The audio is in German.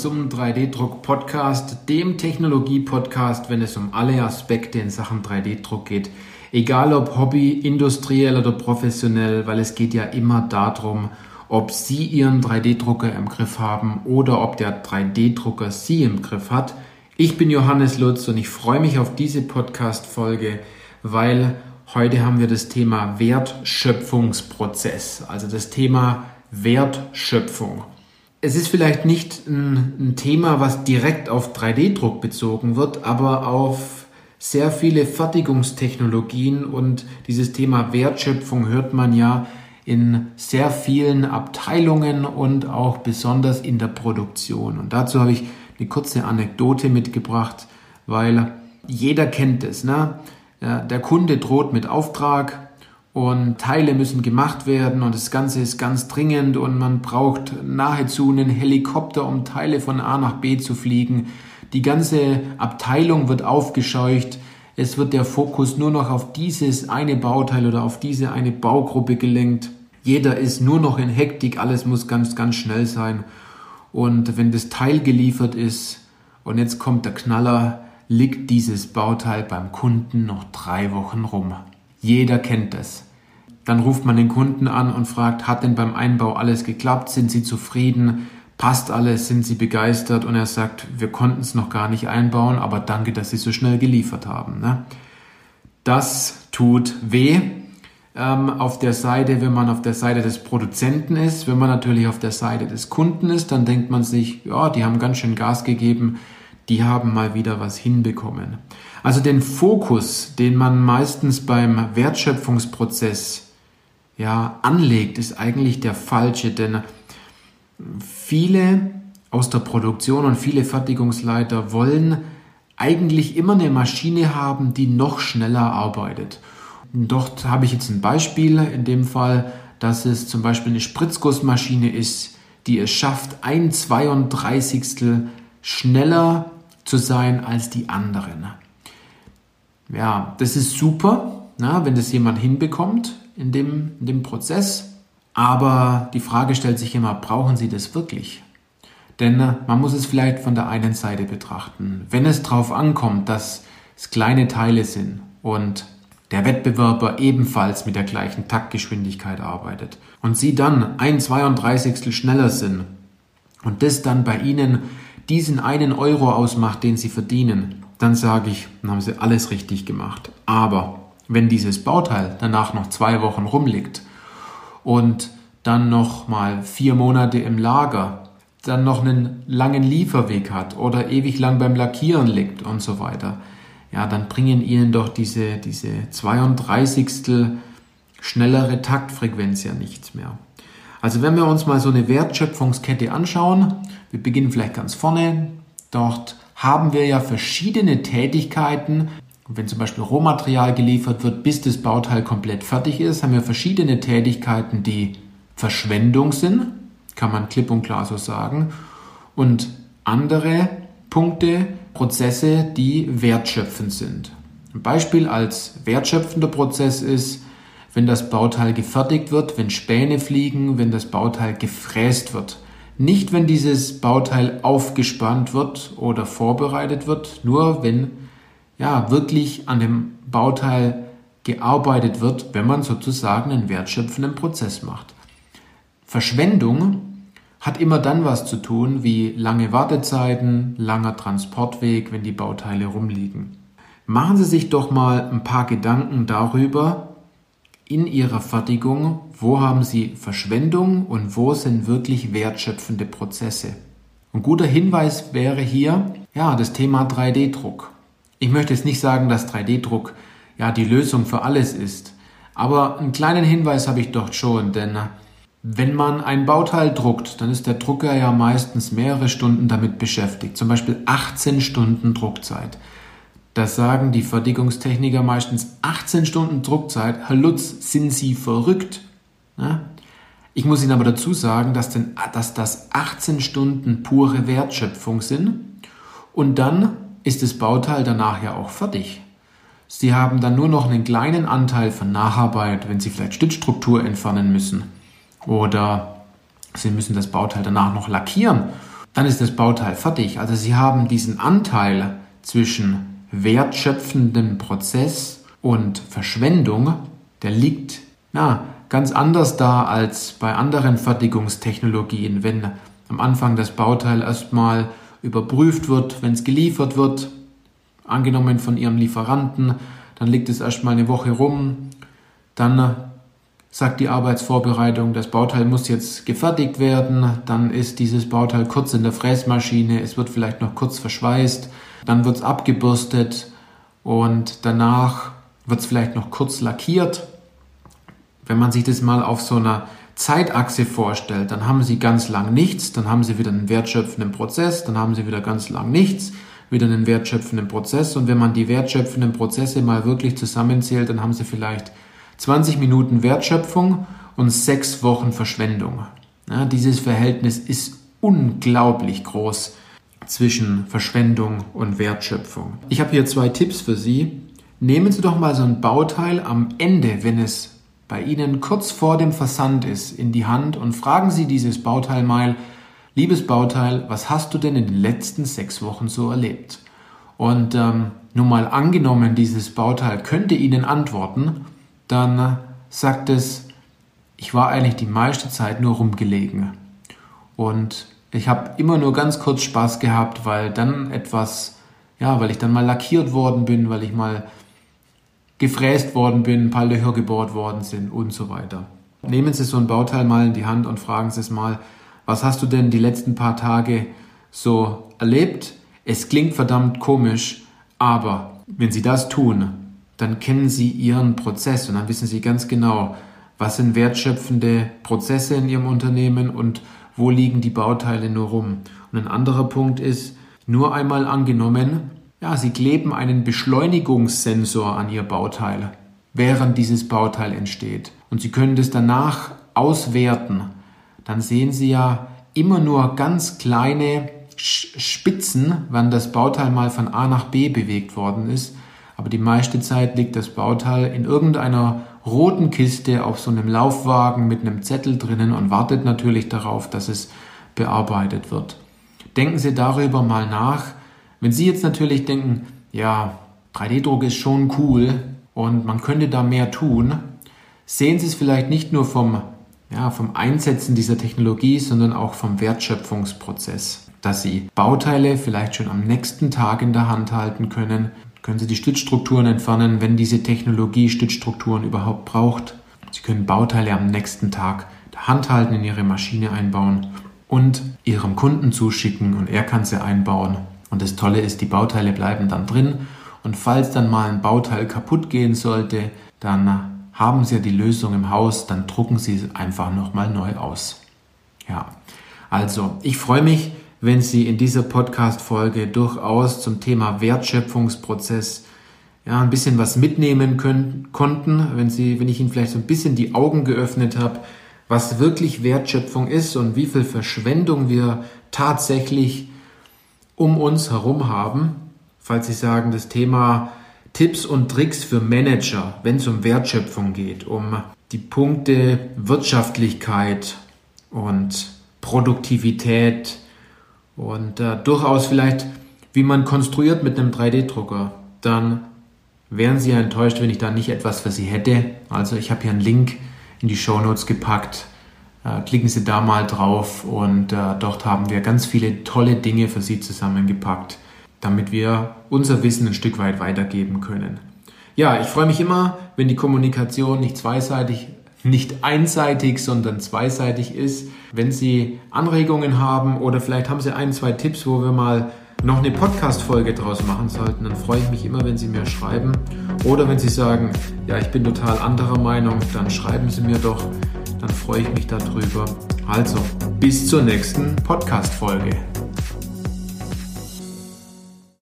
Zum 3D-Druck-Podcast, dem Technologie-Podcast, wenn es um alle Aspekte in Sachen 3D-Druck geht. Egal ob Hobby, industriell oder professionell, weil es geht ja immer darum, ob Sie Ihren 3D-Drucker im Griff haben oder ob der 3D-Drucker Sie im Griff hat. Ich bin Johannes Lutz und ich freue mich auf diese Podcast-Folge, weil heute haben wir das Thema Wertschöpfungsprozess, also das Thema Wertschöpfung. Es ist vielleicht nicht ein, ein Thema, was direkt auf 3D-Druck bezogen wird, aber auf sehr viele Fertigungstechnologien und dieses Thema Wertschöpfung hört man ja in sehr vielen Abteilungen und auch besonders in der Produktion. Und dazu habe ich eine kurze Anekdote mitgebracht, weil jeder kennt es. Ne? Der Kunde droht mit Auftrag, und Teile müssen gemacht werden und das Ganze ist ganz dringend und man braucht nahezu einen Helikopter, um Teile von A nach B zu fliegen. Die ganze Abteilung wird aufgescheucht. Es wird der Fokus nur noch auf dieses eine Bauteil oder auf diese eine Baugruppe gelenkt. Jeder ist nur noch in Hektik, alles muss ganz, ganz schnell sein. Und wenn das Teil geliefert ist und jetzt kommt der Knaller, liegt dieses Bauteil beim Kunden noch drei Wochen rum. Jeder kennt das. Dann ruft man den Kunden an und fragt, hat denn beim Einbau alles geklappt? Sind Sie zufrieden? Passt alles? Sind Sie begeistert? Und er sagt, wir konnten es noch gar nicht einbauen, aber danke, dass Sie so schnell geliefert haben. Ne? Das tut weh ähm, auf der Seite, wenn man auf der Seite des Produzenten ist. Wenn man natürlich auf der Seite des Kunden ist, dann denkt man sich, ja, die haben ganz schön Gas gegeben, die haben mal wieder was hinbekommen. Also den Fokus, den man meistens beim Wertschöpfungsprozess ja, anlegt, ist eigentlich der falsche, denn viele aus der Produktion und viele Fertigungsleiter wollen eigentlich immer eine Maschine haben, die noch schneller arbeitet. Und dort habe ich jetzt ein Beispiel, in dem Fall, dass es zum Beispiel eine Spritzgussmaschine ist, die es schafft, ein 32. schneller zu sein als die anderen. Ja, das ist super, na, wenn das jemand hinbekommt in dem, in dem Prozess. Aber die Frage stellt sich immer, brauchen Sie das wirklich? Denn äh, man muss es vielleicht von der einen Seite betrachten. Wenn es darauf ankommt, dass es kleine Teile sind und der Wettbewerber ebenfalls mit der gleichen Taktgeschwindigkeit arbeitet und Sie dann ein 32. schneller sind und das dann bei Ihnen diesen einen Euro ausmacht, den Sie verdienen, dann sage ich, dann haben sie alles richtig gemacht. Aber wenn dieses Bauteil danach noch zwei Wochen rumliegt und dann noch mal vier Monate im Lager, dann noch einen langen Lieferweg hat oder ewig lang beim Lackieren liegt und so weiter, ja, dann bringen ihnen doch diese, diese 32. schnellere Taktfrequenz ja nichts mehr. Also wenn wir uns mal so eine Wertschöpfungskette anschauen, wir beginnen vielleicht ganz vorne, dort haben wir ja verschiedene Tätigkeiten. wenn zum Beispiel Rohmaterial geliefert wird, bis das Bauteil komplett fertig ist, haben wir verschiedene Tätigkeiten, die Verschwendung sind, kann man klipp und klar so sagen, und andere Punkte, Prozesse, die wertschöpfend sind. Ein Beispiel als wertschöpfender Prozess ist, wenn das Bauteil gefertigt wird, wenn Späne fliegen, wenn das Bauteil gefräst wird. Nicht, wenn dieses Bauteil aufgespannt wird oder vorbereitet wird, nur wenn ja wirklich an dem Bauteil gearbeitet wird, wenn man sozusagen einen wertschöpfenden Prozess macht. Verschwendung hat immer dann was zu tun wie lange Wartezeiten, langer Transportweg, wenn die Bauteile rumliegen. Machen Sie sich doch mal ein paar Gedanken darüber, in ihrer Fertigung, wo haben sie Verschwendung und wo sind wirklich wertschöpfende Prozesse. Ein guter Hinweis wäre hier, ja, das Thema 3D-Druck. Ich möchte jetzt nicht sagen, dass 3D-Druck ja die Lösung für alles ist, aber einen kleinen Hinweis habe ich dort schon, denn wenn man ein Bauteil druckt, dann ist der Drucker ja meistens mehrere Stunden damit beschäftigt, zum Beispiel 18 Stunden Druckzeit. Da sagen die Fertigungstechniker meistens 18 Stunden Druckzeit. Herr Lutz, sind Sie verrückt? Ja? Ich muss Ihnen aber dazu sagen, dass, denn, dass das 18 Stunden pure Wertschöpfung sind und dann ist das Bauteil danach ja auch fertig. Sie haben dann nur noch einen kleinen Anteil von Nacharbeit, wenn Sie vielleicht Stützstruktur entfernen müssen oder Sie müssen das Bauteil danach noch lackieren dann ist das Bauteil fertig. Also Sie haben diesen Anteil zwischen wertschöpfendem Prozess und Verschwendung, der liegt na, ganz anders da als bei anderen Fertigungstechnologien, wenn am Anfang das Bauteil erstmal überprüft wird, wenn es geliefert wird, angenommen von Ihrem Lieferanten, dann liegt es erstmal eine Woche rum, dann sagt die Arbeitsvorbereitung, das Bauteil muss jetzt gefertigt werden, dann ist dieses Bauteil kurz in der Fräsmaschine, es wird vielleicht noch kurz verschweißt, dann wird es abgebürstet und danach wird es vielleicht noch kurz lackiert. Wenn man sich das mal auf so einer Zeitachse vorstellt, dann haben Sie ganz lang nichts, dann haben Sie wieder einen wertschöpfenden Prozess, dann haben Sie wieder ganz lang nichts, wieder einen wertschöpfenden Prozess und wenn man die wertschöpfenden Prozesse mal wirklich zusammenzählt, dann haben Sie vielleicht 20 Minuten Wertschöpfung und sechs Wochen Verschwendung. Ja, dieses Verhältnis ist unglaublich groß zwischen Verschwendung und Wertschöpfung. Ich habe hier zwei Tipps für Sie. Nehmen Sie doch mal so ein Bauteil am Ende, wenn es bei Ihnen kurz vor dem Versand ist, in die Hand und fragen Sie dieses Bauteil mal, liebes Bauteil, was hast du denn in den letzten sechs Wochen so erlebt? Und ähm, nun mal angenommen, dieses Bauteil könnte Ihnen antworten, dann sagt es, ich war eigentlich die meiste Zeit nur rumgelegen. Und ich habe immer nur ganz kurz Spaß gehabt, weil dann etwas, ja, weil ich dann mal lackiert worden bin, weil ich mal gefräst worden bin, ein paar Löcher gebohrt worden sind und so weiter. Nehmen Sie so ein Bauteil mal in die Hand und fragen Sie es mal, was hast du denn die letzten paar Tage so erlebt? Es klingt verdammt komisch, aber wenn Sie das tun, dann kennen Sie Ihren Prozess und dann wissen Sie ganz genau, was sind wertschöpfende Prozesse in Ihrem Unternehmen und wo liegen die Bauteile nur rum. Und ein anderer Punkt ist, nur einmal angenommen, ja, Sie kleben einen Beschleunigungssensor an Ihr Bauteil, während dieses Bauteil entsteht. Und Sie können das danach auswerten. Dann sehen Sie ja immer nur ganz kleine Spitzen, wann das Bauteil mal von A nach B bewegt worden ist aber die meiste Zeit liegt das Bauteil in irgendeiner roten Kiste auf so einem Laufwagen mit einem Zettel drinnen und wartet natürlich darauf, dass es bearbeitet wird. Denken Sie darüber mal nach. Wenn Sie jetzt natürlich denken, ja, 3D-Druck ist schon cool und man könnte da mehr tun, sehen Sie es vielleicht nicht nur vom, ja, vom Einsetzen dieser Technologie, sondern auch vom Wertschöpfungsprozess, dass Sie Bauteile vielleicht schon am nächsten Tag in der Hand halten können, können Sie die Stützstrukturen entfernen, wenn diese Technologie Stützstrukturen überhaupt braucht. Sie können Bauteile am nächsten Tag der Hand halten, in Ihre Maschine einbauen und Ihrem Kunden zuschicken und er kann sie einbauen. Und das Tolle ist, die Bauteile bleiben dann drin und falls dann mal ein Bauteil kaputt gehen sollte, dann haben Sie ja die Lösung im Haus, dann drucken Sie es einfach nochmal neu aus. Ja, also ich freue mich, wenn Sie in dieser Podcast-Folge durchaus zum Thema Wertschöpfungsprozess ja, ein bisschen was mitnehmen können, konnten, wenn Sie, wenn ich Ihnen vielleicht so ein bisschen die Augen geöffnet habe, was wirklich Wertschöpfung ist und wie viel Verschwendung wir tatsächlich um uns herum haben. Falls Sie sagen, das Thema Tipps und Tricks für Manager, wenn es um Wertschöpfung geht, um die Punkte Wirtschaftlichkeit und Produktivität, und äh, durchaus vielleicht, wie man konstruiert mit einem 3D-Drucker, dann wären Sie ja enttäuscht, wenn ich da nicht etwas für Sie hätte. Also ich habe hier einen Link in die Show Notes gepackt. Äh, klicken Sie da mal drauf und äh, dort haben wir ganz viele tolle Dinge für Sie zusammengepackt, damit wir unser Wissen ein Stück weit weitergeben können. Ja, ich freue mich immer, wenn die Kommunikation nicht zweiseitig nicht einseitig, sondern zweiseitig ist. Wenn Sie Anregungen haben oder vielleicht haben Sie ein, zwei Tipps, wo wir mal noch eine Podcast-Folge draus machen sollten, dann freue ich mich immer, wenn Sie mir schreiben. Oder wenn Sie sagen, ja, ich bin total anderer Meinung, dann schreiben Sie mir doch, dann freue ich mich darüber. Also, bis zur nächsten Podcast-Folge.